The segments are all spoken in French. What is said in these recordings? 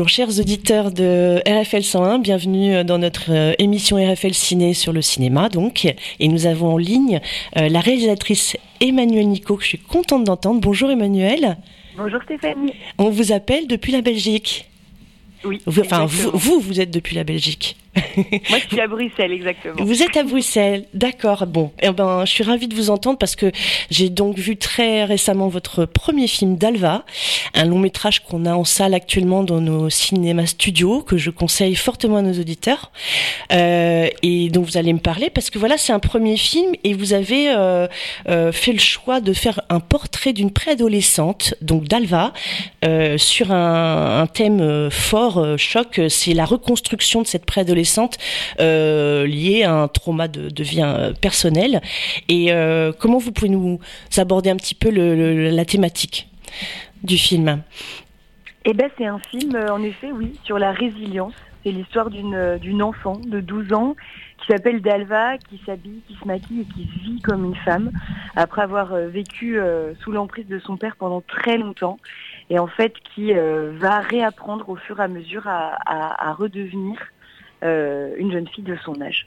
Bonjour chers auditeurs de RFL 101, bienvenue dans notre euh, émission RFL Ciné sur le cinéma donc et nous avons en ligne euh, la réalisatrice Emmanuel Nico que je suis contente d'entendre. Bonjour Emmanuel. Bonjour Stéphanie. On vous appelle depuis la Belgique. Oui. enfin vous, vous, vous êtes depuis la Belgique. Moi, je suis à Bruxelles, exactement. Vous êtes à Bruxelles, d'accord. Bon, eh ben, je suis ravie de vous entendre parce que j'ai donc vu très récemment votre premier film d'Alva, un long métrage qu'on a en salle actuellement dans nos cinémas studios, que je conseille fortement à nos auditeurs, euh, et dont vous allez me parler parce que voilà, c'est un premier film et vous avez euh, euh, fait le choix de faire un portrait d'une préadolescente, donc d'Alva, sur un, un thème fort, choc, c'est la reconstruction de cette préadolescente euh, lié à un trauma de, vie euh, personnel. Et euh, comment vous pouvez nous aborder un petit peu la thématique du film? Eh ben, c'est un film, en effet, oui, sur la résilience. C'est l'histoire d'une enfant de 12 ans qui s'appelle Dalva, qui s'habille, qui se maquille et qui vit comme une femme après avoir vécu sous l'emprise de son père pendant très longtemps et en fait qui va réapprendre au fur et à mesure à redevenir euh, une jeune fille de son âge.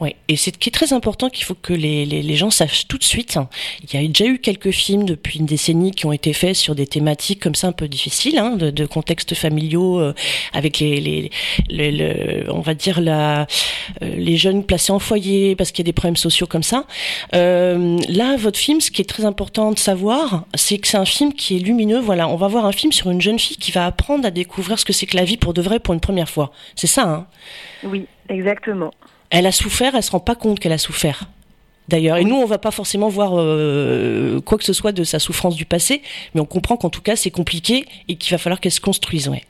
Oui, et c'est qui est très important qu'il faut que les, les, gens sachent tout de suite. Il y a déjà eu quelques films depuis une décennie qui ont été faits sur des thématiques comme ça un peu difficiles, hein, de, de, contextes familiaux, euh, avec les, les, les, on va dire la, euh, les jeunes placés en foyer parce qu'il y a des problèmes sociaux comme ça. Euh, là, votre film, ce qui est très important de savoir, c'est que c'est un film qui est lumineux. Voilà, on va voir un film sur une jeune fille qui va apprendre à découvrir ce que c'est que la vie pour de vrai pour une première fois. C'est ça, hein? Oui, exactement. Elle a souffert, elle se rend pas compte qu'elle a souffert. D'ailleurs, et nous, on va pas forcément voir euh, quoi que ce soit de sa souffrance du passé, mais on comprend qu'en tout cas, c'est compliqué et qu'il va falloir qu'elle se construise. Ouais.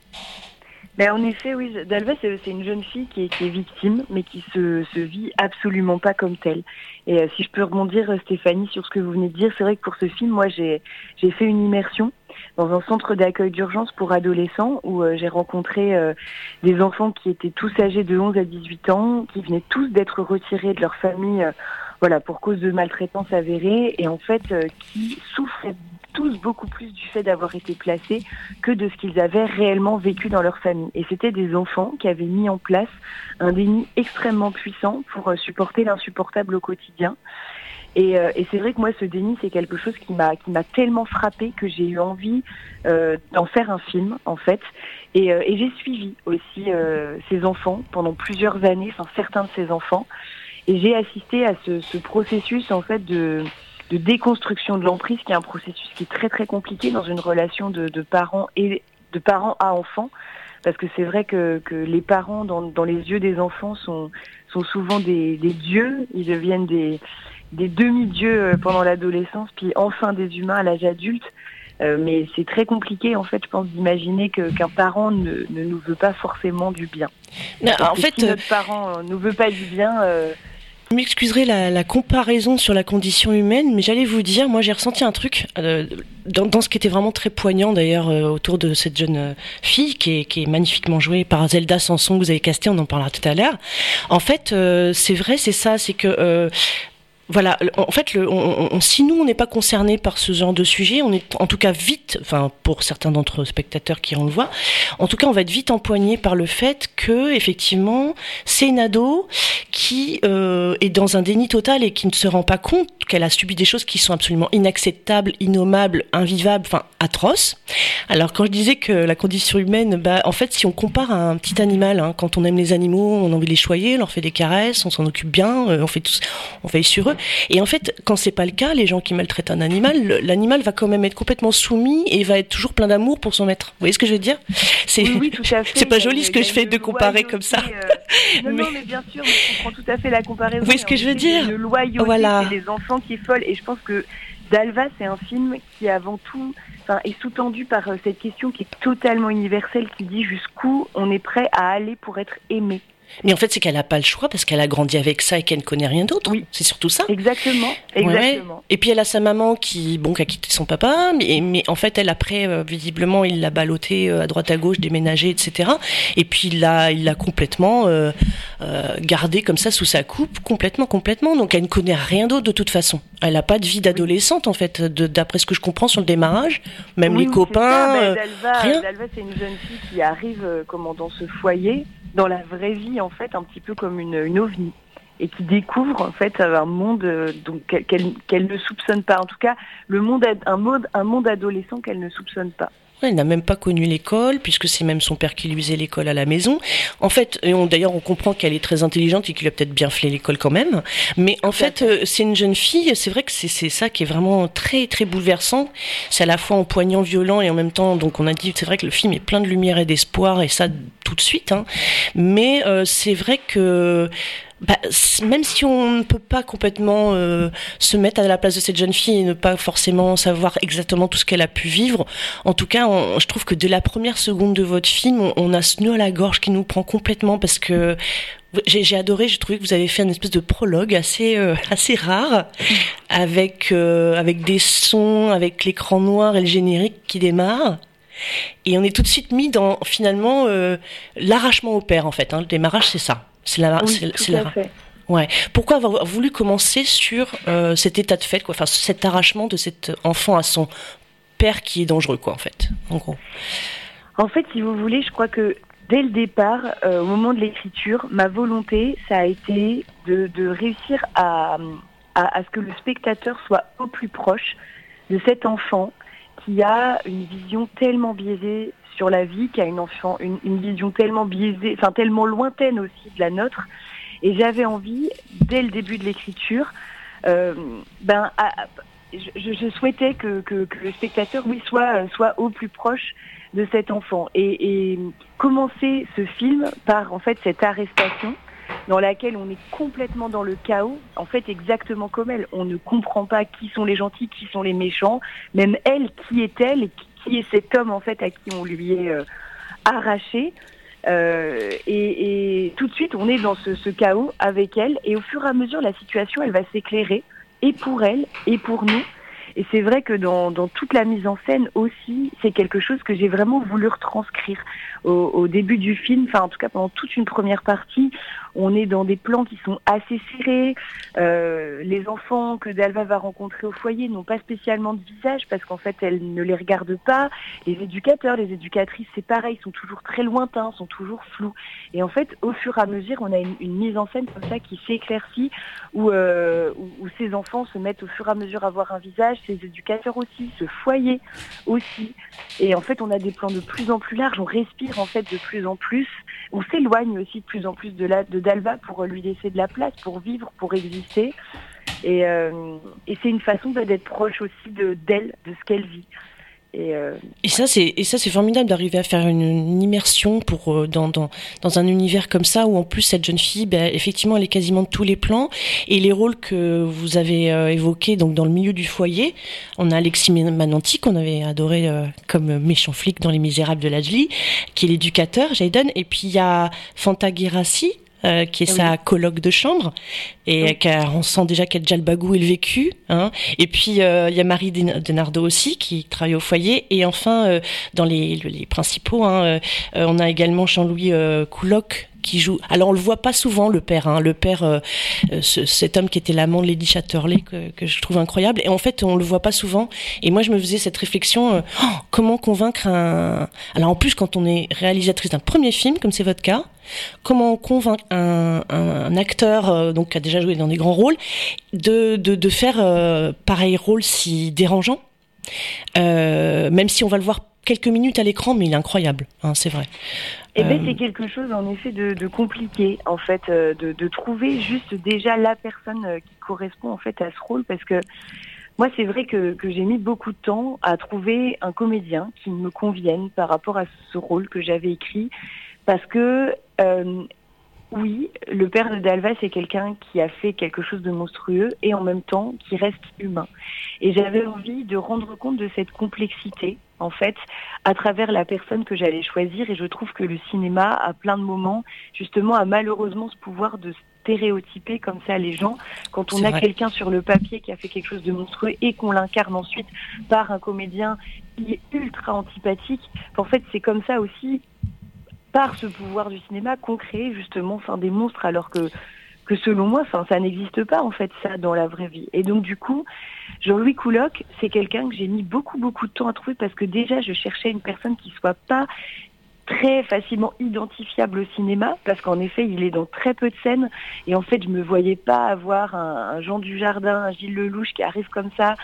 Ben, en effet, oui, Dalva, c'est une jeune fille qui est, qui est, victime, mais qui se, se vit absolument pas comme telle. Et euh, si je peux rebondir, euh, Stéphanie, sur ce que vous venez de dire, c'est vrai que pour ce film, moi, j'ai fait une immersion dans un centre d'accueil d'urgence pour adolescents où euh, j'ai rencontré euh, des enfants qui étaient tous âgés de 11 à 18 ans, qui venaient tous d'être retirés de leur famille euh, voilà, pour cause de maltraitance avérée et en fait qui souffraient tous beaucoup plus du fait d'avoir été placés que de ce qu'ils avaient réellement vécu dans leur famille. Et c'était des enfants qui avaient mis en place un déni extrêmement puissant pour supporter l'insupportable au quotidien. Et, euh, et c'est vrai que moi, ce déni, c'est quelque chose qui m'a qui m'a tellement frappé que j'ai eu envie euh, d'en faire un film, en fait. Et, euh, et j'ai suivi aussi ces enfants pendant plusieurs années, enfin certains de ces enfants, et j'ai assisté à ce, ce, processus en fait de de déconstruction de l'emprise, qui est un processus qui est très très compliqué dans une relation de, de parents et de parents à enfants. Parce que c'est vrai que, que les parents dans, dans, les yeux des enfants sont, sont souvent des, des dieux, ils deviennent des, des demi-dieux euh, pendant l'adolescence, puis enfin des humains à l'âge adulte. Euh, mais c'est très compliqué, en fait, je pense, d'imaginer qu'un parent ne, ne, nous veut pas forcément du bien. Non, en fait, si notre parent ne nous veut pas du bien, euh, vous m'excuserez la, la, comparaison sur la condition humaine, mais j'allais vous dire, moi j'ai ressenti un truc euh, dans, dans, ce qui était vraiment très poignant d'ailleurs euh, autour de cette jeune euh, fille qui est, qui est, magnifiquement jouée par Zelda Sanson que vous avez casté, on en parlera tout à l'heure. En fait, euh, c'est vrai, c'est ça, c'est que euh, voilà, en fait, si nous on n'est pas concerné par ce genre de sujet, on est en tout cas vite, enfin pour certains d'entre spectateurs qui en le voient, en tout cas on va être vite empoigné par le fait que effectivement c'est une ado qui euh, est dans un déni total et qui ne se rend pas compte qu'elle a subi des choses qui sont absolument inacceptables, innommables, invivables, enfin atroces. Alors quand je disais que la condition humaine, bah en fait si on compare à un petit animal, hein, quand on aime les animaux, on a envie de les choyer, on leur fait des caresses, on s'en occupe bien, euh, on fait tout, on veille sur eux. Et en fait, quand c'est pas le cas, les gens qui maltraitent un animal, l'animal va quand même être complètement soumis et va être toujours plein d'amour pour son maître. Vous voyez ce que je veux dire? C'est oui, oui, pas joli ce que je fais de comparer comme ça. Euh... Non, mais... non, mais bien sûr, mais je comprends tout à fait la comparaison. Vous voyez ce que je veux dire? loyauté voilà. des enfants qui est folle. Et je pense que Dalva, c'est un film qui avant tout enfin, est sous-tendu par euh, cette question qui est totalement universelle, qui dit jusqu'où on est prêt à aller pour être aimé. Mais en fait, c'est qu'elle n'a pas le choix parce qu'elle a grandi avec ça et qu'elle ne connaît rien d'autre. Oui. C'est surtout ça. Exactement. Exactement. Et puis elle a sa maman qui, bon, qui a quitté son papa, mais, mais en fait, elle après, euh, visiblement, il l'a ballotté euh, à droite à gauche, déménagé, etc. Et puis il l'a, il l'a complètement euh, euh, gardé comme ça sous sa coupe, complètement, complètement. Donc elle ne connaît rien d'autre de toute façon. Elle n'a pas de vie d'adolescente en fait, d'après ce que je comprends sur le démarrage. Même les copains, euh, rien. Dalva, c'est une jeune fille qui arrive, comment, dans ce foyer dans la vraie vie en fait un petit peu comme une, ovni et qui découvre en fait un monde euh, qu'elle ne soupçonne pas. En tout cas, le un monde adolescent qu'elle ne soupçonne pas. Elle n'a même pas connu l'école, puisque c'est même son père qui lui faisait l'école à la maison. En fait, d'ailleurs, on comprend qu'elle est très intelligente et qu'il a peut-être bien fait l'école quand même. Mais en fait, euh, c'est une jeune fille. C'est vrai que c'est ça qui est vraiment très très bouleversant. C'est à la fois empoignant, violent et en même temps. Donc, on a dit, c'est vrai que le film est plein de lumière et d'espoir et ça tout de suite. Hein. Mais euh, c'est vrai que bah, même si on ne peut pas complètement euh, se mettre à la place de cette jeune fille et ne pas forcément savoir exactement tout ce qu'elle a pu vivre, en tout cas, je trouve que dès la première seconde de votre film, on, a ce nœud à la gorge qui nous prend complètement parce que j'ai adoré, j'ai trouvé que vous avez fait une espèce de prologue assez euh, assez rare avec euh, avec des sons, avec l'écran noir et le générique qui démarre. Et on est tout de suite mis dans finalement l'arrachement au père en fait. Hein. Le démarrage c'est ça. C'est la, c'est la. Ouais. Pourquoi avoir voulu commencer sur euh, cet état de fait, quoi, enfin cet arrachement de cet enfant à son père qui est dangereux, quoi, en fait, en gros. En fait, si vous voulez, je crois que dès le départ, euh, au moment de l'écriture, ma volonté, ça a été de, réussir à, à, ce que le spectateur soit au plus proche de cet enfant qui a une vision tellement biaisée sur la vie, qui a une enfant, une, vision tellement biaisée, enfin tellement lointaine aussi de la nôtre. Et j'avais envie, dès le début de l'écriture, euh, ben, je, souhaitais que, le spectateur, oui, soit, soit au plus proche de cet enfant. Et, et commencer ce film par en fait cette arrestation dans laquelle on est complètement dans le chaos, en fait exactement comme elle. On ne comprend pas qui sont les gentils, qui sont les méchants, même elle, qui est-elle et qui est cet homme en fait à qui on lui est euh, arraché. Euh, et, tout de suite, on est dans ce, chaos avec elle, et au fur et à mesure, la situation, elle va s'éclairer, et pour elle, et pour nous. Et c'est vrai que dans, toute la mise en scène aussi, c'est quelque chose que j'ai vraiment voulu retranscrire au, début du film, enfin en tout cas pendant toute une première partie, on est dans des plans qui sont assez serrés. Euh, les enfants que Dalva va rencontrer au foyer n'ont pas spécialement de visage parce qu'en fait elle ne les regarde pas. Les éducateurs, les éducatrices, c'est pareil, sont toujours très lointains, sont toujours flous. Et en fait, au fur et à mesure, on a une, mise en scène comme ça qui s'éclaircit, où, euh, où, où, ces enfants se mettent au fur et à mesure à avoir un visage, ces éducateurs aussi, ce foyer aussi. Et en fait, on a des plans de plus en plus larges, on respire en fait de plus en plus, on s'éloigne aussi de plus en plus de la de d'Alba pour lui laisser de la place, pour vivre, pour exister. Et, euh, et c'est une façon d'être proche aussi de d'elle, de ce qu'elle vit. Et, euh, et, ça, c'est et ça, c'est formidable d'arriver à faire une, immersion pour euh, dans, dans, dans un univers comme ça où en plus cette jeune fille, ben, effectivement, elle est quasiment de tous les plans. Et les rôles que vous avez euh, évoqués, donc dans le milieu du foyer, on a Alexis Mananti qu'on avait adoré comme méchant flic dans Les Misérables de Lajli, qui est l'éducateur, Jayden, et puis il y a Fanta Girassi, euh, qui est sa coloc de chambre et on sent déjà qu'elle a déjà le bagou et le vécu hein. et puis euh, il y a Marie Denardo aussi qui travaille au foyer et enfin euh, dans les, les principaux hein, on a également Jean-Louis Couloc qui joue. Alors on le voit pas souvent le père, hein. le père, euh, euh, cet homme qui était l'amant de Lady Chatterley que, je trouve incroyable. Et en fait on le voit pas souvent. Et moi je me faisais cette réflexion euh, oh, comment convaincre un. Alors en plus quand on est réalisatrice d'un premier film comme c'est votre cas, comment convaincre un, acteur donc qui a déjà joué dans des grands rôles de de, de faire pareil rôle si dérangeant? même si on va le voir quelques minutes à l'écran, mais il est incroyable, hein, c'est vrai. Eh bien, c'est quelque chose en effet de, compliqué, en fait, euh, de, trouver juste déjà la personne euh, qui correspond en fait à ce rôle, parce que moi, c'est vrai que, j'ai mis beaucoup de temps à trouver un comédien qui me convienne par rapport à ce rôle que j'avais écrit, parce que euh, oui, le père de Dalva, c'est quelqu'un qui a fait quelque chose de monstrueux et en même temps qui reste humain. Et j'avais envie de rendre compte de cette complexité, en fait, à travers la personne que j'allais choisir. Et je trouve que le cinéma, à plein de moments, justement, a malheureusement ce pouvoir de stéréotyper comme ça les gens. Quand on a quelqu'un sur le papier qui a fait quelque chose de monstrueux et qu'on l'incarne ensuite par un comédien qui est ultra antipathique, en fait, c'est comme ça aussi par ce pouvoir du cinéma qu'on crée justement enfin, des monstres alors que, que selon moi, ça n'existe pas en fait ça dans la vraie vie. Et donc du coup, Jean-Louis Couloc, c'est quelqu'un que j'ai mis beaucoup beaucoup de temps à trouver parce que déjà je cherchais une personne qui soit pas très facilement identifiable au cinéma parce qu'en effet il est dans très peu de scènes et en fait je me voyais pas avoir un, Jean Dujardin, un Gilles Lelouch qui arrive comme ça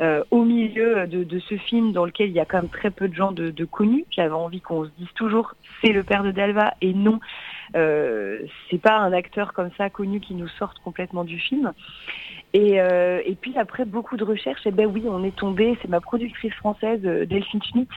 euh, au milieu de, ce film dans lequel il y a quand même très peu de gens de, connus. J'avais envie qu'on se dise toujours c'est le père de Dalva et non c'est pas un acteur comme ça connu qui nous sorte complètement du film. Et, euh, et puis après beaucoup de recherches, et eh ben oui, on est tombé. C'est ma productrice française euh, Delphine Schmitt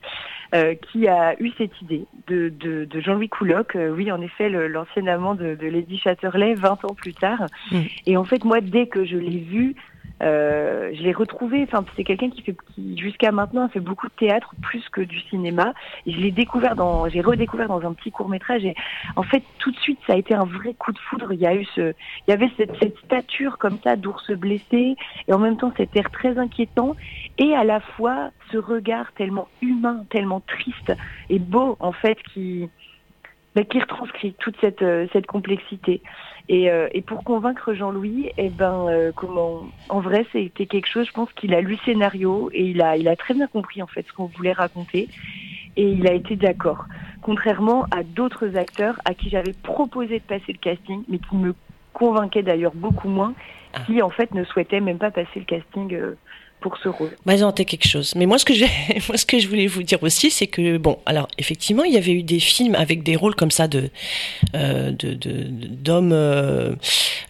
euh, qui a eu cette idée de, de, de Jean-Louis Couloc. Euh, oui, en effet, l'ancien amant de, de Lady Chatterley, 20 ans plus tard. Mm. Et en fait, moi, dès que je l'ai vu, euh, je l'ai retrouvé. Enfin, c'est quelqu'un qui fait, qui jusqu'à maintenant a fait beaucoup de théâtre plus que du cinéma. Je l'ai découvert dans, j'ai redécouvert dans un petit court métrage. Et en fait, tout de suite, ça a été un vrai coup de foudre. Il y a eu ce, il y avait cette, cette stature comme ça d'ours blessé, et en même temps cet air très inquiétant, et à la fois ce regard tellement humain, tellement triste et beau en fait, qui, bah, qui retranscrit toute cette, euh, cette complexité. Et, euh, et pour convaincre Jean-Louis, eh ben, euh, comment, en vrai, c'était quelque chose. Je pense qu'il a lu le scénario et il a, il a très bien compris en fait ce qu'on voulait raconter, et il a été d'accord. Contrairement à d'autres acteurs à qui j'avais proposé de passer le casting, mais qui me convainquaient d'ailleurs beaucoup moins, ah. qui en fait ne souhaitaient même pas passer le casting pour ce rôle. Bah, ils ont quelque chose. Mais moi, ce que j'ai, moi, ce que je voulais vous dire aussi, c'est que bon, alors effectivement, il y avait eu des films avec des rôles comme ça de, euh, de, d'hommes euh,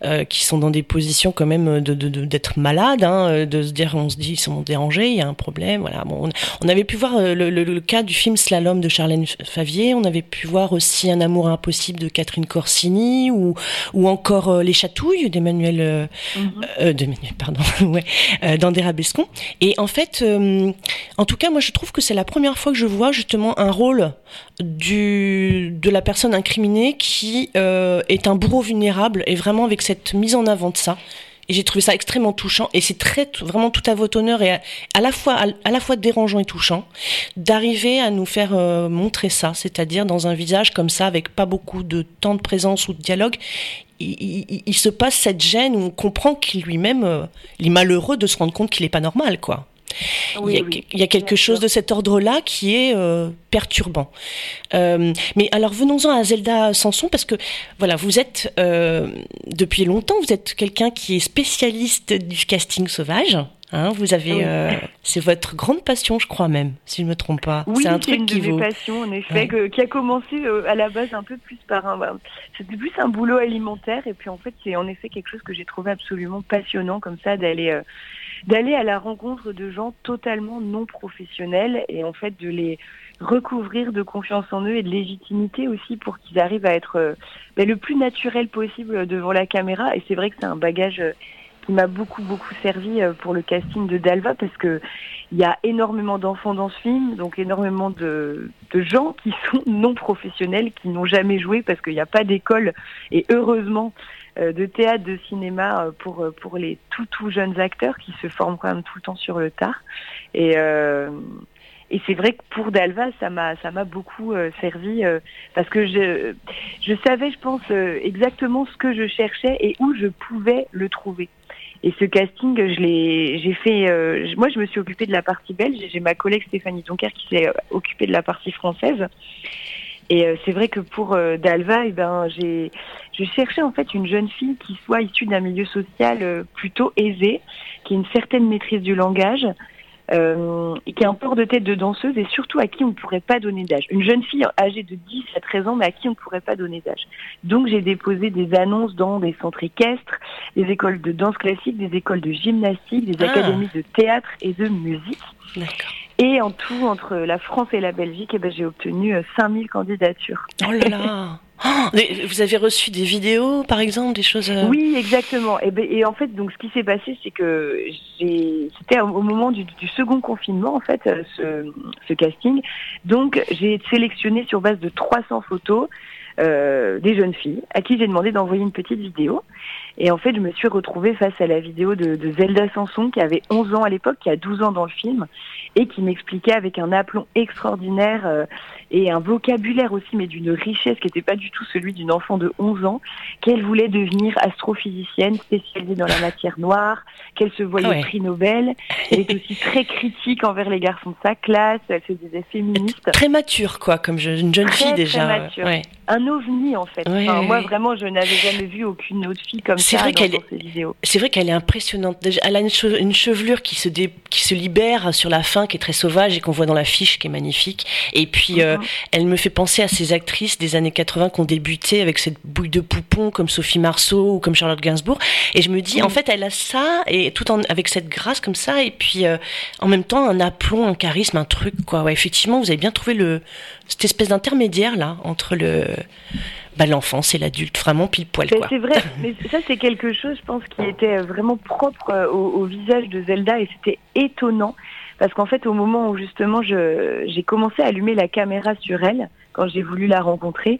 euh, qui sont dans des positions quand même de, d'être malades, hein, de se dire, on se dit, ils sont dérangés, il y a un problème, voilà. Bon, on, avait pu voir le, le, cas du film Slalom de Charlène Favier. On avait pu voir aussi Un amour impossible de Catherine Corsini ou ou encore Les Chatouilles d'Emmanuel, mm-hmm. d'Emmanuel, pardon, ouais, d'André Et en fait, euh, en tout cas, moi, je trouve que c'est la première fois que je vois justement un rôle de la personne incriminée qui euh, est un bourreau vulnérable et vraiment avec cette mise en avant de ça. Et j'ai trouvé ça extrêmement touchant. Et c'est vraiment tout à votre honneur et à, la fois à, la fois dérangeant et touchant d'arriver à nous faire euh, montrer ça, c'est-à-dire dans un visage comme ça avec pas beaucoup de temps de présence ou de dialogue, il, se passe cette gêne où on comprend qu'il lui-même, euh, il est malheureux de se rendre compte qu'il n'est pas normal, quoi. il, y a, quelque chose de cet ordre-là qui est euh, perturbant. Euh, mais alors venons-en à Zelda Sanson parce que voilà, vous êtes depuis longtemps, vous êtes quelqu'un qui est spécialiste du casting sauvage. Hein, vous avez, euh, c'est votre grande passion, je crois même, si je ne me trompe pas. Oui, c'est un truc une qui de mes passions, en effet, qui a commencé euh, à la base un peu plus par un, bah, c'était plus un boulot alimentaire, et puis en fait, c'est en effet quelque chose que j'ai trouvé absolument passionnant, comme ça, d'aller, euh, d'aller à la rencontre de gens totalement non professionnels, et en fait, de les recouvrir de confiance en eux et de légitimité aussi pour qu'ils arrivent à être bah, le plus naturel possible devant la caméra. Et c'est vrai que c'est un bagage qui m'a beaucoup beaucoup servi euh, pour le casting de Dalva parce que il y a énormément d'enfants dans ce film, donc énormément de, gens qui sont non professionnels, qui n'ont jamais joué parce qu'il n'y a pas d'école et heureusement euh, de théâtre, de cinéma euh, pour pour les tout tout jeunes acteurs qui se forment quand même tout le temps sur le tard et et c'est vrai que pour Dalva, ça m'a ça m'a beaucoup servi parce que je je savais, je pense, exactement ce que je cherchais et où je pouvais le trouver. Et ce casting, je l'ai, j'ai fait. Euh, moi, je me suis occupée de la partie belge. J'ai ma collègue Stéphanie Donker qui s'est euh, occupée de la partie française. Et euh, c'est vrai que pour Dalva, eh ben, j'ai, je cherchais en fait une jeune fille qui soit issue d'un milieu social plutôt aisé, qui ait une certaine maîtrise du langage, euh, qui a un port de tête de danseuse et surtout à qui on ne pourrait pas donner d'âge. Une jeune fille âgée de 10 à 13 ans, mais à qui on ne pourrait pas donner d'âge. Donc j'ai déposé des annonces dans des centres équestres, des écoles de danse classique, des écoles de gymnastique, des ah. académies de théâtre et de musique. Et en tout, entre la France et la Belgique, eh ben, j'ai obtenu 5000 euh, candidatures. Oh là là Oh, vous avez reçu des vidéos, par exemple, des choses. Euh oui, exactement. Et, ben, et, en fait, donc, ce qui s'est passé, c'est que c'était au moment du, second confinement, en fait, euh, ce, ce casting. Donc, j'ai sélectionné sur base de 300 photos euh, des jeunes filles à qui j'ai demandé d'envoyer une petite vidéo. Et en fait, je me suis retrouvée face à la vidéo de, de Zelda Sanson, qui avait 11 ans à l'époque, qui a 12 ans dans le film, et qui m'expliquait avec un aplomb extraordinaire euh, et un vocabulaire aussi, mais d'une richesse qui n'était pas du tout celui d'une enfant de 11 ans, qu'elle voulait devenir astrophysicienne spécialisée dans la matière noire, qu'elle se voyait prix Nobel. Elle était aussi très critique envers les garçons de sa classe, elle se disait féministe. Très mature, quoi, comme une jeune fille déjà. Très mature. Un ovni, en fait. moi, vraiment, je n'avais jamais vu aucune autre fille comme vrai. C'est vrai qu'elle est impressionnante. Elle a une, chevelure qui se, qui se libère sur la fin, qui est très sauvage et qu'on voit dans l'affiche, qui est magnifique. Et puis, euh, mhm. elle me fait penser à ces actrices des années 80 qui ont débuté avec cette bouille de poupon comme Sophie Marceau ou comme Charlotte Gainsbourg. Et je me dis, en fait, elle a ça, et tout en, avec cette grâce comme ça, et puis euh, en même temps, un aplomb, un charisme, un truc, quoi. Ouais, effectivement, vous avez bien trouvé le, cette espèce d'intermédiaire, là, entre le bah, l'enfance et l'adulte, vraiment pile poil. C'est vrai, mais ça c'est quelque chose, je pense, qui était vraiment propre euh, au visage de Zelda et c'était étonnant parce qu'en fait, au moment où justement j'ai commencé à allumer la caméra sur elle, quand j'ai voulu la rencontrer,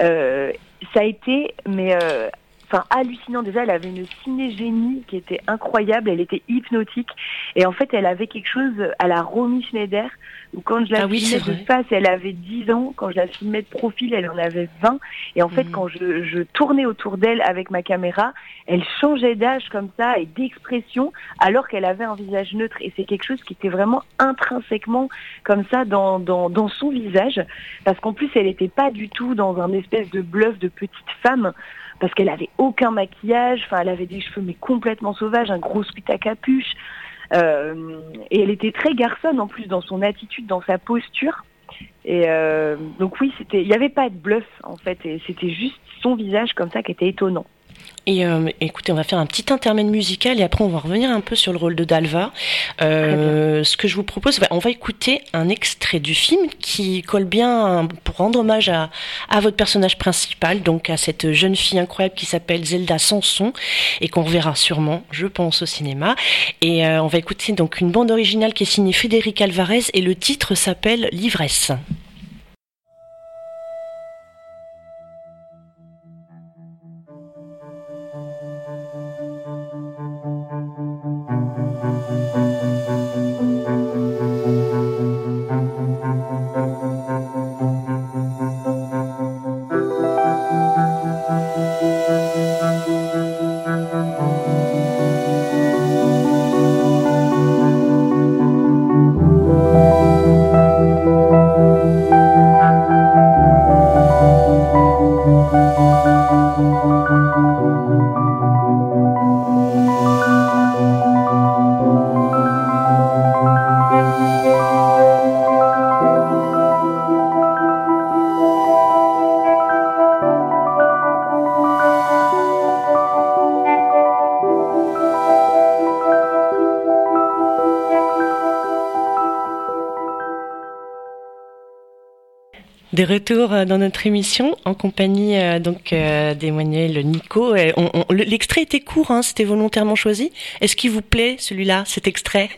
euh, ça a été mais euh, enfin hallucinant. Déjà elle avait une cinégénie qui était incroyable. Elle était hypnotique. Et en fait elle avait quelque chose à la Romy Schneider où quand je la ah filmais de face elle avait 10 ans. Quand je la filmais de profil elle en avait 20 et en fait mhm. quand je, je tournais autour d'elle avec ma caméra elle changeait d'âge comme ça et d'expression alors qu'elle avait un visage neutre. Et c'est quelque chose qui était vraiment intrinsèquement comme ça dans, dans, dans son visage. Parce qu'en plus elle n'était pas du tout dans un espèce de bluff de petite femme parce qu'elle avait aucun maquillage, enfin elle avait des cheveux mais complètement sauvages, un gros sweat à capuche, euh, et elle était très garçonne en plus dans son attitude, dans sa posture. Et euh, donc oui, il n'y avait pas de bluff en fait, c'était juste son visage comme ça qui était étonnant. Et euh, écoutez, on va faire un petit intermède musical et après on va revenir un peu sur le rôle de Dalva. Euh, ce que je vous propose, on va écouter un extrait du film qui colle bien pour rendre hommage à, à votre personnage principal, donc à cette jeune fille incroyable qui s'appelle Zelda Sanson et qu'on reverra sûrement, je pense, au cinéma. Et euh, on va écouter donc une bande originale qui est signée Frédéric Alvarez et le titre s'appelle L'ivresse. De retour euh, dans notre émission en compagnie euh, donc euh, d'Emmanuel Nico. L'extrait était court, hein, c'était volontairement choisi. Est-ce qu'il vous plaît celui-là, cet extrait?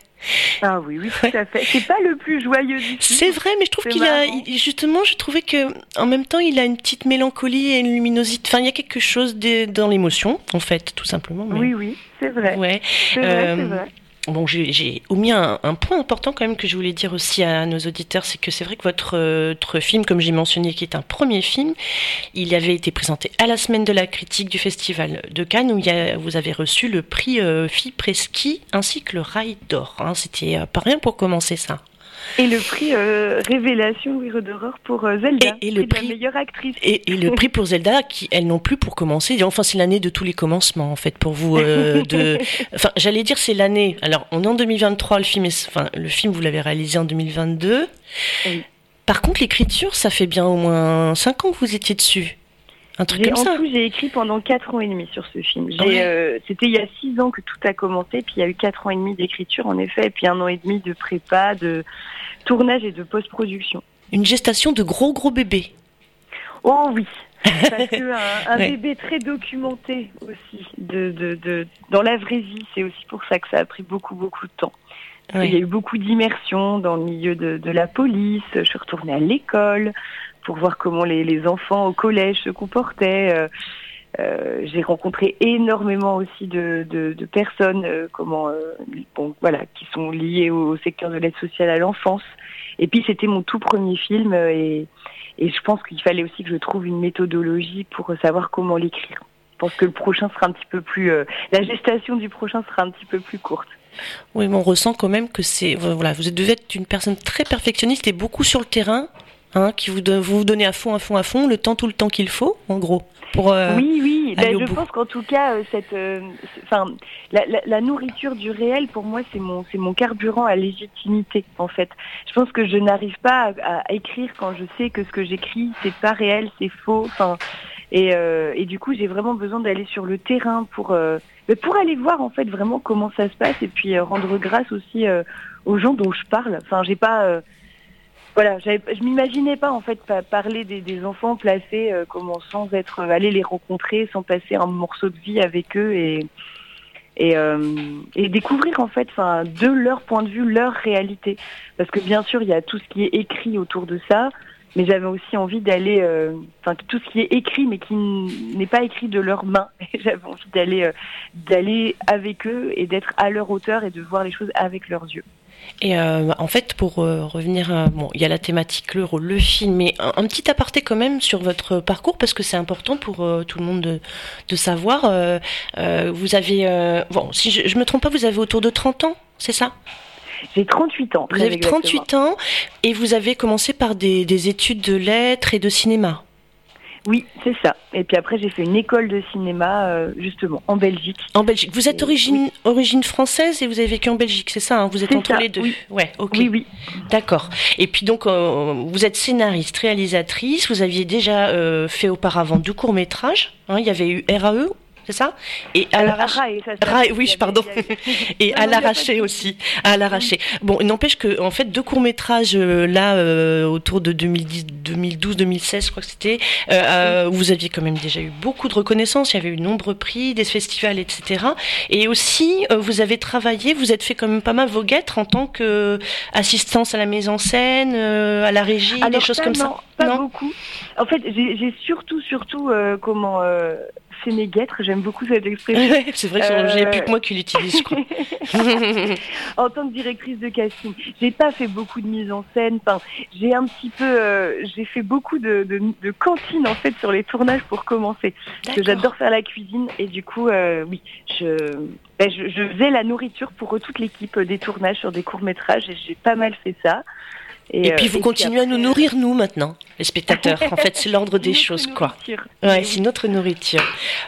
Ah oui, oui, tout à fait. C'est pas le plus joyeux du film. C'est vrai, mais je trouve qu'il a, justement, je trouvais que, en même temps, il a une petite mélancolie et une luminosité. Enfin, il y a quelque chose dans l'émotion, en fait, tout simplement. Oui, oui, c'est vrai. Ouais. C'est vrai, c'est vrai. Bon, j'ai omis un, point important quand même que je voulais dire aussi à nos auditeurs, c'est que c'est vrai que votre, votre film, comme j'ai mentionné, qui est un premier film, il avait été présenté à la semaine de la critique du Festival de Cannes, où vous avez reçu le prix euh, Fipreschi ainsi que le Rail d'Or. Hein, C'était euh, pas rien pour commencer ça. Et le prix euh, Révélation Wiro d'horreur pour euh, Zelda, et, le prix, la meilleure actrice. Et, le prix pour Zelda, qui elle non plus pour commencer. Enfin, c'est l'année de tous les commencements en fait pour vous. Euh, de, enfin, j'allais dire c'est l'année. Alors, on est en 2023. Le film, est, enfin, le film vous l'avez réalisé en 2022. Par contre, l'écriture, ça fait bien au moins 5 ans que vous étiez dessus. Un truc comme en tout, j'ai écrit pendant 4 ans et demi sur ce film. Euh, c'était il y a 6 ans que tout a commencé, puis il y a eu 4 ans et demi d'écriture en effet, et puis un an et demi de prépa, de tournage et de post-production. Une gestation de gros gros bébés. Oh oui, parce que un, bébé très documenté aussi de, de, de dans la vraie vie, c'est aussi pour ça que ça a pris beaucoup beaucoup de temps. Il y a eu beaucoup d'immersion dans le milieu de, de, la police. Je suis retournée à l'école pour voir comment les, enfants au collège se comportaient. Euh, euh, j'ai rencontré énormément aussi de, personnes, euh, comment, bon, voilà, qui sont liées au, secteur de l'aide sociale à l'enfance. Et puis c'était mon tout premier film et, et je pense qu'il fallait aussi que je trouve une méthodologie pour savoir comment l'écrire. Je pense que le prochain sera un petit peu plus, la gestation du prochain sera un petit peu plus courte. Oui, mais on ressent quand même que c'est, voilà, vous devez être une personne très perfectionniste et beaucoup sur le terrain, hein, qui vous, vous vous donnez à fond, à fond, à fond, le temps, tout le temps qu'il faut, en gros. Euh, oui, oui. Ben, je pense qu'en tout cas, euh, cette, euh, enfin, la, la, la, nourriture du réel, pour moi, c'est mon, c'est mon carburant à légitimité, en fait. Je pense que je n'arrive pas à, à, écrire quand je sais que ce que j'écris, c'est pas réel, c'est faux. Enfin, et, et du coup, j'ai vraiment besoin d'aller sur le terrain pour, ben, pour aller voir en fait vraiment comment ça se passe et puis rendre grâce aussi aux gens dont je parle. Enfin, j'ai pas voilà, je m'imaginais pas en fait parler des, enfants placés euh, comment sans être euh, aller les rencontrer, sans passer un morceau de vie avec eux et euh, et découvrir en fait, enfin, de leur point de vue, leur réalité. Parce que bien sûr, il y a tout ce qui est écrit autour de ça, mais j'avais aussi envie d'aller, enfin, tout ce qui est écrit, mais qui n'est pas écrit de leurs mains. j'avais envie d'aller, d'aller avec eux et d'être à leur hauteur et de voir les choses avec leurs yeux. Et euh, en fait, pour euh, revenir, à, bon, il y a la thématique, le rôle, le film, mais un, petit aparté quand même sur votre parcours parce que c'est important pour euh, tout le monde de, de savoir. vous avez, bon, si je, je me trompe pas, vous avez autour de 30 ans, c'est ça? J'ai 38 ans. Vous avez 38 ans et vous avez commencé par des, des études de lettres et de cinéma. Oui, c'est ça. Et puis après, j'ai fait une école de cinéma, euh, justement, en Belgique. En Belgique. Vous êtes d'origine origine française et vous avez vécu en Belgique, c'est ça hein? Vous êtes entre les deux oui. Ouais, ok. Oui, oui. D'accord. Et puis donc, euh, vous êtes scénariste, réalisatrice. Vous aviez déjà euh, fait auparavant deux courts-métrages. Hein, il y avait eu RAE c'est ça? Et à l'arraché. Oui, pardon. Et à l'arraché aussi. À l'arraché. Bon, il n'empêche que, en fait, deux courts métrages euh, là euh, autour de 2010, 2012, 2016, je crois que c'était. Euh, vous aviez quand même déjà eu beaucoup de reconnaissance. Il y avait eu de nombreux prix, des festivals, etc. Et aussi, vous avez travaillé. Vous êtes fait quand même pas mal vos guettes en tant que assistance à la mise en scène, à la régie, des choses comme ça. Pas beaucoup. En fait, j'ai surtout, surtout comment c'est mes guêtres, j'aime beaucoup cette expression. c'est vrai que j'ai plus que moi qui l'utilise. en tant que directrice de casting, j'ai pas fait beaucoup de mise en scène. Enfin, j'ai un petit peu, euh, j'ai fait beaucoup de, de, de, cantine en fait sur les tournages pour commencer. Parce que j'adore faire la cuisine et du coup, euh, oui, je, ben, je, je faisais la nourriture pour toute l'équipe des tournages sur des courts métrages et j'ai pas mal fait ça. Et, puis euh, vous continuez à nous nourrir nous maintenant, les spectateurs. en fait, c'est l'ordre des choses, quoi. Ouais, c'est notre nourriture.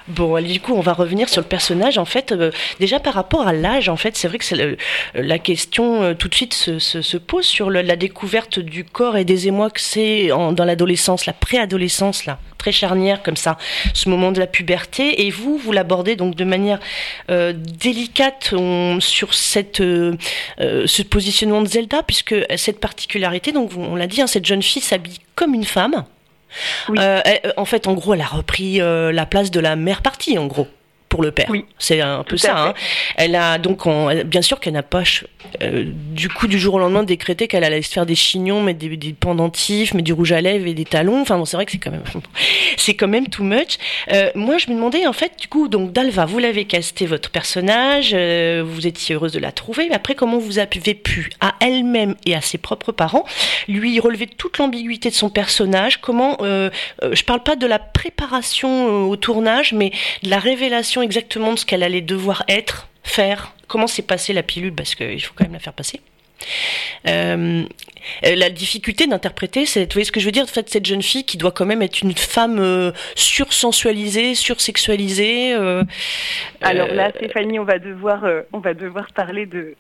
Bon, allez, du coup, on va revenir sur le personnage. En fait, euh, déjà par rapport à l'âge, en fait, c'est vrai que c'est la question euh, tout de suite se, se, se pose sur le, la découverte du corps et des émois que c'est dans l'adolescence, la préadolescence, là très charnière comme ça, ce moment de la puberté. Et vous, vous l'abordez donc de manière euh, délicate sur cette, euh, euh, ce positionnement de Zelda, puisque cette particularité, donc on l'a dit, hein, cette jeune fille s'habille comme une femme. en fait, en gros, elle a repris la place de la mère partie, en gros pour le père. Oui. C'est un peu ça. Hein. Elle a donc, bien sûr qu'elle n'a pas euh, du coup du jour au lendemain décrété qu'elle allait se faire des chignons, mettre des, des, pendentifs, mettre du rouge à lèvres et des talons. Enfin bon, c'est vrai que c'est quand même, c'est quand même too much. Euh, moi, je me demandais en fait, du coup, donc Dalva, vous l'avez casté votre personnage, euh, vous étiez heureuse de la trouver, mais après comment vous avez pu à elle-même et à ses propres parents lui relever toute l'ambiguïté de son personnage? Comment, je parle pas de la préparation au tournage, mais de la révélation exactement de ce qu'elle allait devoir être, faire, comment s'est passée la pilule, parce qu'il faut quand même la faire passer. Euh, la difficulté d'interpréter, c'est, vous voyez ce que je veux dire, en fait, cette jeune fille qui doit quand même être une femme euh, sursensualisée, sursexualisée. Euh, Alors là, Stéphanie, on va devoir, on va devoir parler de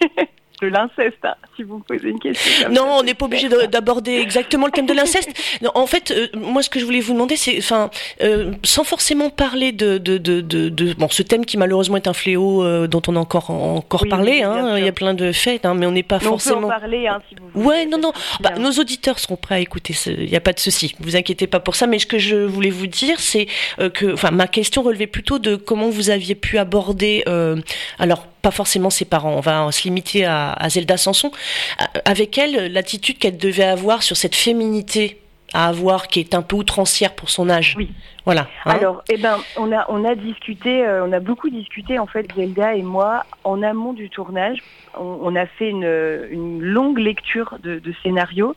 de l'inceste, hein, si vous me posez une question. non, on n'est pas obligé d'aborder exactement le thème de l'inceste. en fait, euh, moi, ce que je voulais vous demander, c'est, enfin, euh, sans forcément parler de, de, de, de, bon, ce thème qui malheureusement est un fléau euh, dont on a encore encore parlé. hein, il y a plein de faits, hein, mais on n'est pas forcément. On peut en parler, hein, si vous voulez. Ouais, non, non. Bah, nos auditeurs seront prêts à écouter. Il n'y a pas de souci. Vous inquiétez pas pour ça. Mais ce que je voulais vous dire, c'est que, enfin, ma question relevait plutôt de comment vous aviez pu aborder, alors pas forcément ses parents, on va se limiter à, Zelda Sanson, avec elle, l'attitude qu'elle devait avoir sur cette féminité à avoir qui est un peu outrancière pour son âge. Oui. Voilà. Hein. Alors, eh ben, on a on a discuté, euh, on a beaucoup discuté en fait Zelda et moi en amont du tournage. On, a fait une, longue lecture de, de scénario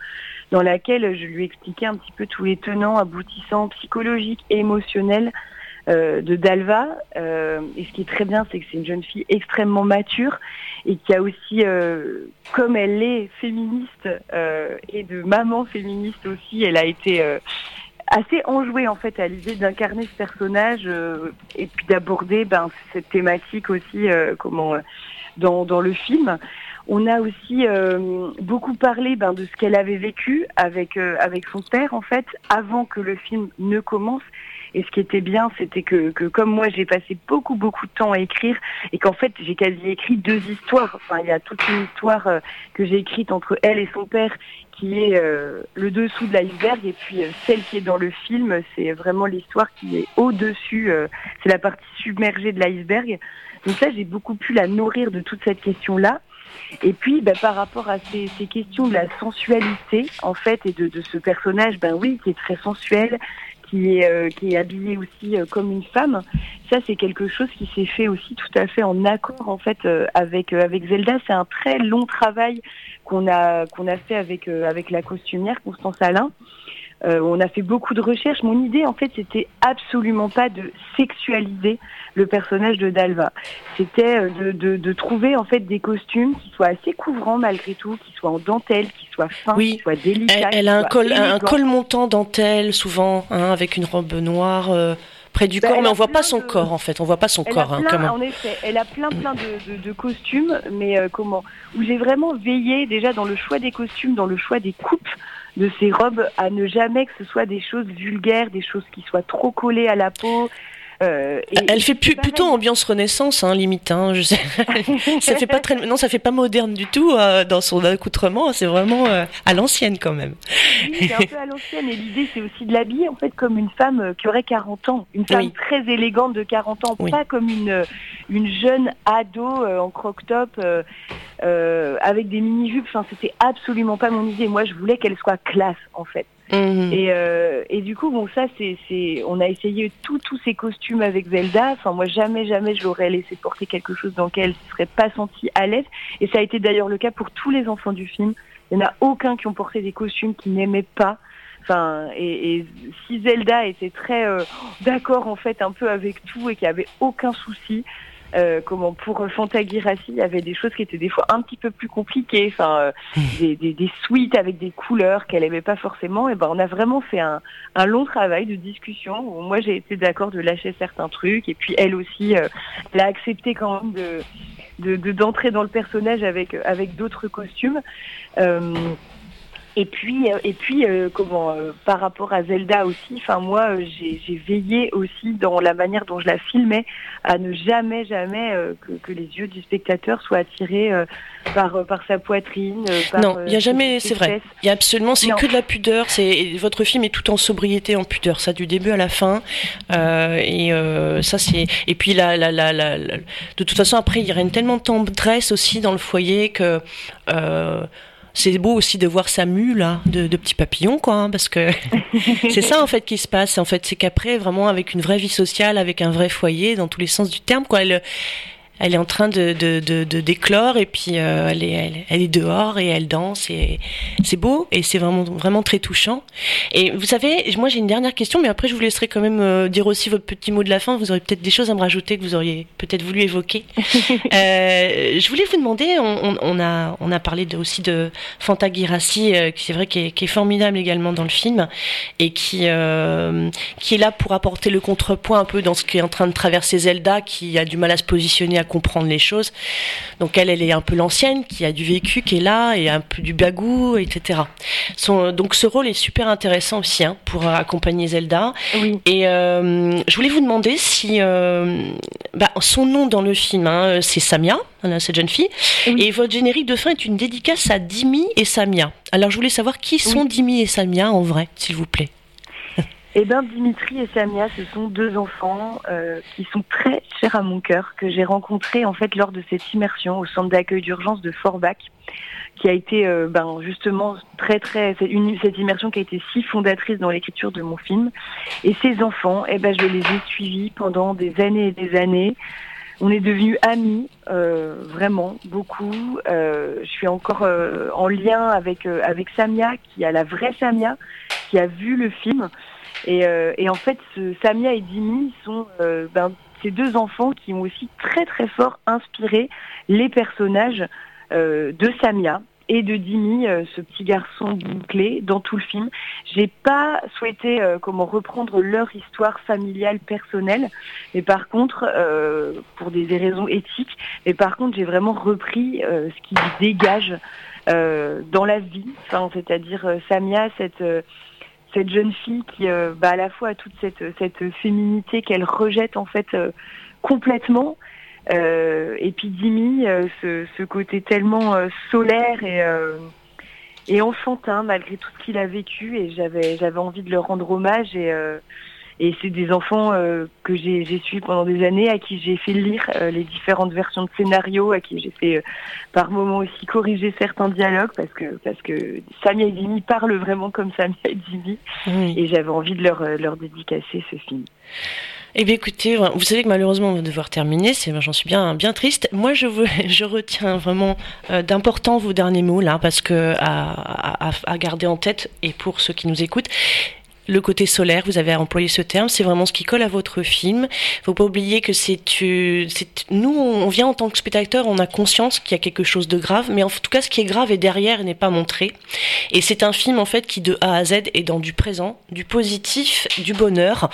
dans laquelle je lui expliquais un petit peu tous les tenants, aboutissants, psychologiques et émotionnels euh, de Dalva. Euh, et ce qui est très bien, c'est que c'est une jeune fille extrêmement mature et qui a aussi, euh, comme elle est féministe et de maman féministe aussi, elle a été assez enjouée en fait à l'idée d'incarner ce personnage et puis d'aborder ben, cette thématique aussi comment dans, le film. On a aussi beaucoup parlé ben, de ce qu'elle avait vécu avec avec son père en fait avant que le film ne commence et ce qui était bien, c'était que, que comme moi, j'ai passé beaucoup, beaucoup de temps à écrire et qu'en fait, j'ai quasi écrit deux histoires. Enfin, il y a toute une histoire euh, que j'ai écrite entre elle et son père qui est euh, le dessous de l'iceberg et puis euh, celle qui est dans le film, c'est vraiment l'histoire qui est au-dessus, c'est la partie submergée de l'iceberg. Donc ça, j'ai beaucoup pu la nourrir de toute cette question-là. Et puis, bah, par rapport à ces, questions de la sensualité, en fait, et de, ce personnage, ben oui, qui est très sensuel, qui est, euh, qui est habillée aussi euh, comme une femme. Ça, c'est quelque chose qui s'est fait aussi tout à fait en accord en fait euh, avec avec Zelda. C'est un très long travail qu'on a qu'on a fait avec avec la costumière Constance Alain. Euh, on a fait beaucoup de recherches. Mon idée, en fait, c'était absolument pas de sexualiser le personnage de Dalva. C'était euh, de, trouver en fait des costumes qui soient assez couvrants malgré tout, qui soient en dentelle, qui soient fins, qui soient délicats. Elle, a un col, un col montant dentelle souvent, hein, avec une robe noire. Euh, près du ben, corps, mais on voit pas son corps en fait, on voit pas son corps. hein, en effet, elle a plein plein de, costumes, mais comment? Où j'ai vraiment veillé déjà dans le choix des costumes, dans le choix des coupes, de ces robes à ne jamais que ce soit des choses vulgaires, des choses qui soient trop collées à la peau. Euh, elle fait plutôt ambiance Renaissance, hein, limite. Hein, je sais. ça fait pas très, non, ça fait pas moderne du tout euh, dans son accoutrement. C'est vraiment euh, à l'ancienne quand même. Oui, c'est un peu à l'ancienne. Et l'idée, c'est aussi de l'habiller en fait comme une femme qui aurait 40 ans, une femme très élégante de 40 ans, pas comme une une jeune ado en croc-top avec des mini-jupes. Enfin, c'était absolument pas mon idée. Moi, je voulais qu'elle soit classe en fait. Mhm. Et, euh, et du coup, bon, ça, c'est, on a essayé tous tous ces costumes avec Zelda. Enfin, moi, jamais, jamais, je l'aurais laissé porter quelque chose dans lequel elle ne serait pas sentie à l'aise. Et ça a été d'ailleurs le cas pour tous les enfants du film. Il n'y en a aucun qui ont porté des costumes qu'ils n'aimaient pas. Et, si Zelda était très euh, d'accord en fait un peu avec tout et qu'il n'y avait aucun souci, euh, comment pour Fantagirassi, il y avait des choses qui étaient des fois un petit peu plus compliquées, enfin euh, hmm. des, des, des, suites avec des couleurs qu'elle aimait pas forcément. Et ben on a vraiment fait un, un long travail de discussion où moi j'ai été d'accord de lâcher certains trucs et puis elle aussi, euh, elle a accepté quand même de d'entrer dans le personnage avec avec d'autres costumes. Et puis, euh, et puis, euh, comment, euh, par rapport à Zelda aussi, enfin moi, j'ai veillé aussi dans la manière dont je la filmais à ne jamais, jamais que, que, les yeux du spectateur soient attirés par par sa poitrine. Par, non, il n'y a jamais, c'est vrai. Il y a absolument, c'est que de la pudeur. C'est votre film est tout en sobriété, en pudeur, ça du début à la fin. et ça c'est. Et puis la, la, la, la, de toute façon après, il y a tellement de tendresse aussi dans le foyer que c'est beau aussi de voir sa mule là, de, de petits papillons, quoi, hein, parce que c'est ça en fait qui se passe. En fait, c'est qu'après, vraiment avec une vraie vie sociale, avec un vrai foyer dans tous les sens du terme, quoi. Elle, elle est en train de, de, de, de d'éclore et puis euh, elle, est, elle, est dehors et elle danse et c'est beau et c'est vraiment vraiment très touchant. Et vous savez, moi j'ai une dernière question, mais après je vous laisserai quand même euh, dire aussi votre petit mot de la fin. Vous aurez peut-être des choses à me rajouter que vous auriez peut-être voulu évoquer. euh, je voulais vous demander, on, on, a on a parlé de, aussi de Fanta Girassi, qui c'est vrai qui est, qui est, formidable également dans le film et qui qui est là pour apporter le contrepoint un peu dans ce qui est en train de traverser Zelda, qui a du mal à se positionner à comprendre les choses. Donc elle, elle est un peu l'ancienne, qui a du vécu, qui est là, et un peu du bagou, etc. Son, donc ce rôle est super intéressant aussi hein, pour accompagner Zelda. Oui. Et euh, je voulais vous demander si euh, bah, son nom dans le film, hein, c'est Samia, hein, cette jeune fille, Oui. et votre générique de fin est une dédicace à Dimi et Samia. Alors je voulais savoir qui sont Dimi et Samia en vrai, s'il vous plaît. Eh bien, Dimitri et Samia, ce sont deux enfants euh, qui sont très chers à mon cœur, que j'ai rencontrés en fait lors de cette immersion au centre d'accueil d'urgence de Forbach, qui a été euh, ben, justement très très cette immersion qui a été si fondatrice dans l'écriture de mon film. Et ces enfants, eh ben, je les ai suivis pendant des années et des années. On est devenus amis, euh, vraiment beaucoup. Je suis encore en lien avec avec Samia, qui a la vraie Samia, qui a vu le film. Et, euh, et en fait, ce, Samia et Dimi sont euh, ben, ces deux enfants qui ont aussi très très fort inspiré les personnages euh, de Samia et de Dimi, ce petit garçon bouclé, dans tout le film. J'ai pas souhaité euh, comment reprendre leur histoire familiale personnelle, mais par contre, euh, pour des, raisons éthiques, mais par contre, j'ai vraiment repris euh, ce qui dégage dans la vie, enfin, c'est-à-dire Samia, cette cette jeune fille qui, euh, bah, à la fois a toute cette, cette féminité qu'elle rejette en fait euh, complètement, euh, et puis euh, ce, ce côté tellement euh, solaire et, et enfantin malgré tout ce qu'il a vécu, et j'avais j'avais envie de leur rendre hommage et et c'est des enfants euh, que j'ai j'ai suivis pendant des années, à qui j'ai fait lire euh, les différentes versions de scénarios, à qui j'ai fait euh, par moments aussi corriger certains dialogues, parce que parce que Samia et Dimi parlent vraiment comme Samia et Dimi, Oui. et j'avais envie de leur, leur dédicacer ce film. Eh bien, écoutez, vous savez que malheureusement, on va devoir terminer. C'est, j'en suis bien, bien triste. Moi, je, veux, je retiens vraiment euh, d'importants vos derniers mots là, parce que à, à, à garder en tête et pour ceux qui nous écoutent. Le côté solaire, vous avez employé ce terme, c'est vraiment ce qui colle à votre film. Faut pas oublier que c'est, nous, on vient en tant que spectateur, on a conscience qu'il y a quelque chose de grave, mais en tout cas, ce qui est grave est derrière et n'est pas montré. Et c'est un film en fait qui de A à Z est dans du présent, du positif, du bonheur.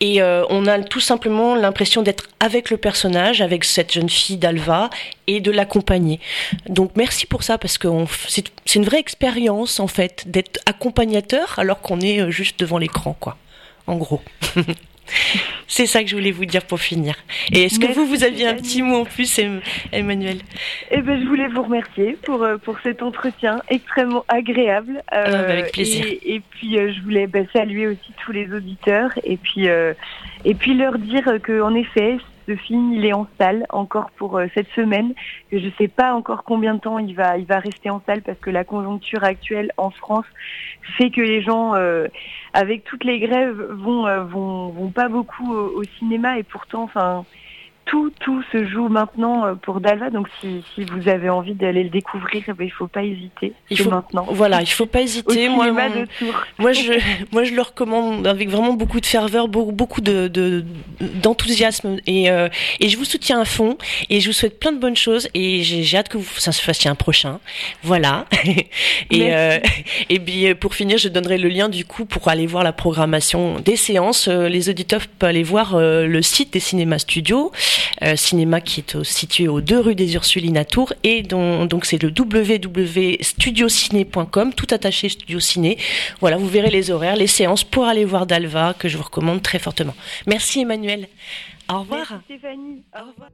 Et euh, on a tout simplement l'impression d'être avec le personnage, avec cette jeune fille d'Alva, et de l'accompagner. Donc merci pour ça, parce que c'est une vraie expérience, en fait, d'être accompagnateur alors qu'on est euh, juste devant l'écran, quoi. En gros. c'est ça que je voulais vous dire pour finir. Et est-ce que Merci, vous, vous aviez un petit mot en plus, Em- Emmanuel? Eh ben, je voulais vous remercier pour, euh, pour cet entretien extrêmement agréable. euh, Ah, bah, avec plaisir. Et, et puis, euh, je voulais bah, saluer aussi tous les auditeurs et puis, euh, et puis leur dire que en effet, ce film, il est en salle encore pour euh, cette semaine, je ne sais pas encore combien de temps il va, rester en salle parce que la conjoncture actuelle en France fait que les gens, euh, avec toutes les grèves, vont, euh, vont, pas beaucoup au, au cinéma. Et pourtant, enfin, tout, tout se joue maintenant euh, pour Dalva. Donc, si, si vous avez envie d'aller le découvrir, eh ben, il faut pas hésiter. Il faut- maintenant. Voilà, il faut pas Au hésiter. Moi, cinéma mon- de Tours. Moi je, moi, je le recommande avec vraiment beaucoup de ferveur, beaucoup, beaucoup de, de- d'enthousiasme et, euh, et je vous soutiens à fond et je vous souhaite plein de bonnes choses et j'ai, j'ai hâte que vous, ça se fasse un prochain. Voilà. et, euh, et puis euh, pour finir, je donnerai le lien du coup pour aller voir la programmation des séances. Euh, Les auditeurs peuvent aller voir le site des cinémas studios, cinéma qui est situé aux deux rue des Ursulines à Tours et dont, donc c'est le www.studiociné.com, tout attaché Studio Ciné. Voilà, vous verrez les horaires, les séances pour aller voir Dalva que je vous recommande très fortement. Merci Emmanuel. Au revoir. Stéphanie. Au revoir.